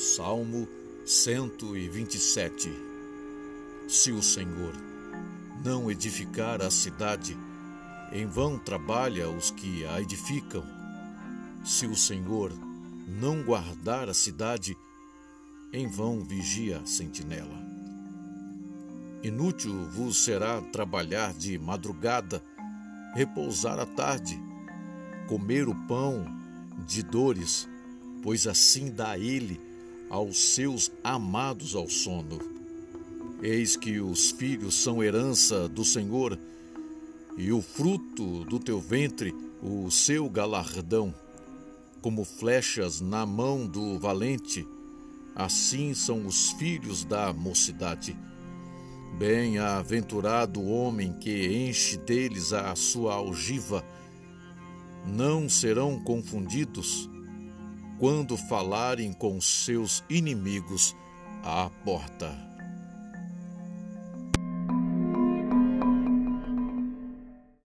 Salmo 127 Se o Senhor não edificar a cidade, em vão trabalha os que a edificam. Se o Senhor não guardar a cidade, em vão vigia a sentinela. Inútil vos será trabalhar de madrugada, repousar à tarde, comer o pão de dores, pois assim dá ele aos seus amados ao sono. Eis que os filhos são herança do Senhor, e o fruto do teu ventre, o seu galardão. Como flechas na mão do valente, assim são os filhos da mocidade. Bem-aventurado o homem que enche deles a sua algiva. Não serão confundidos quando falarem com seus inimigos à porta.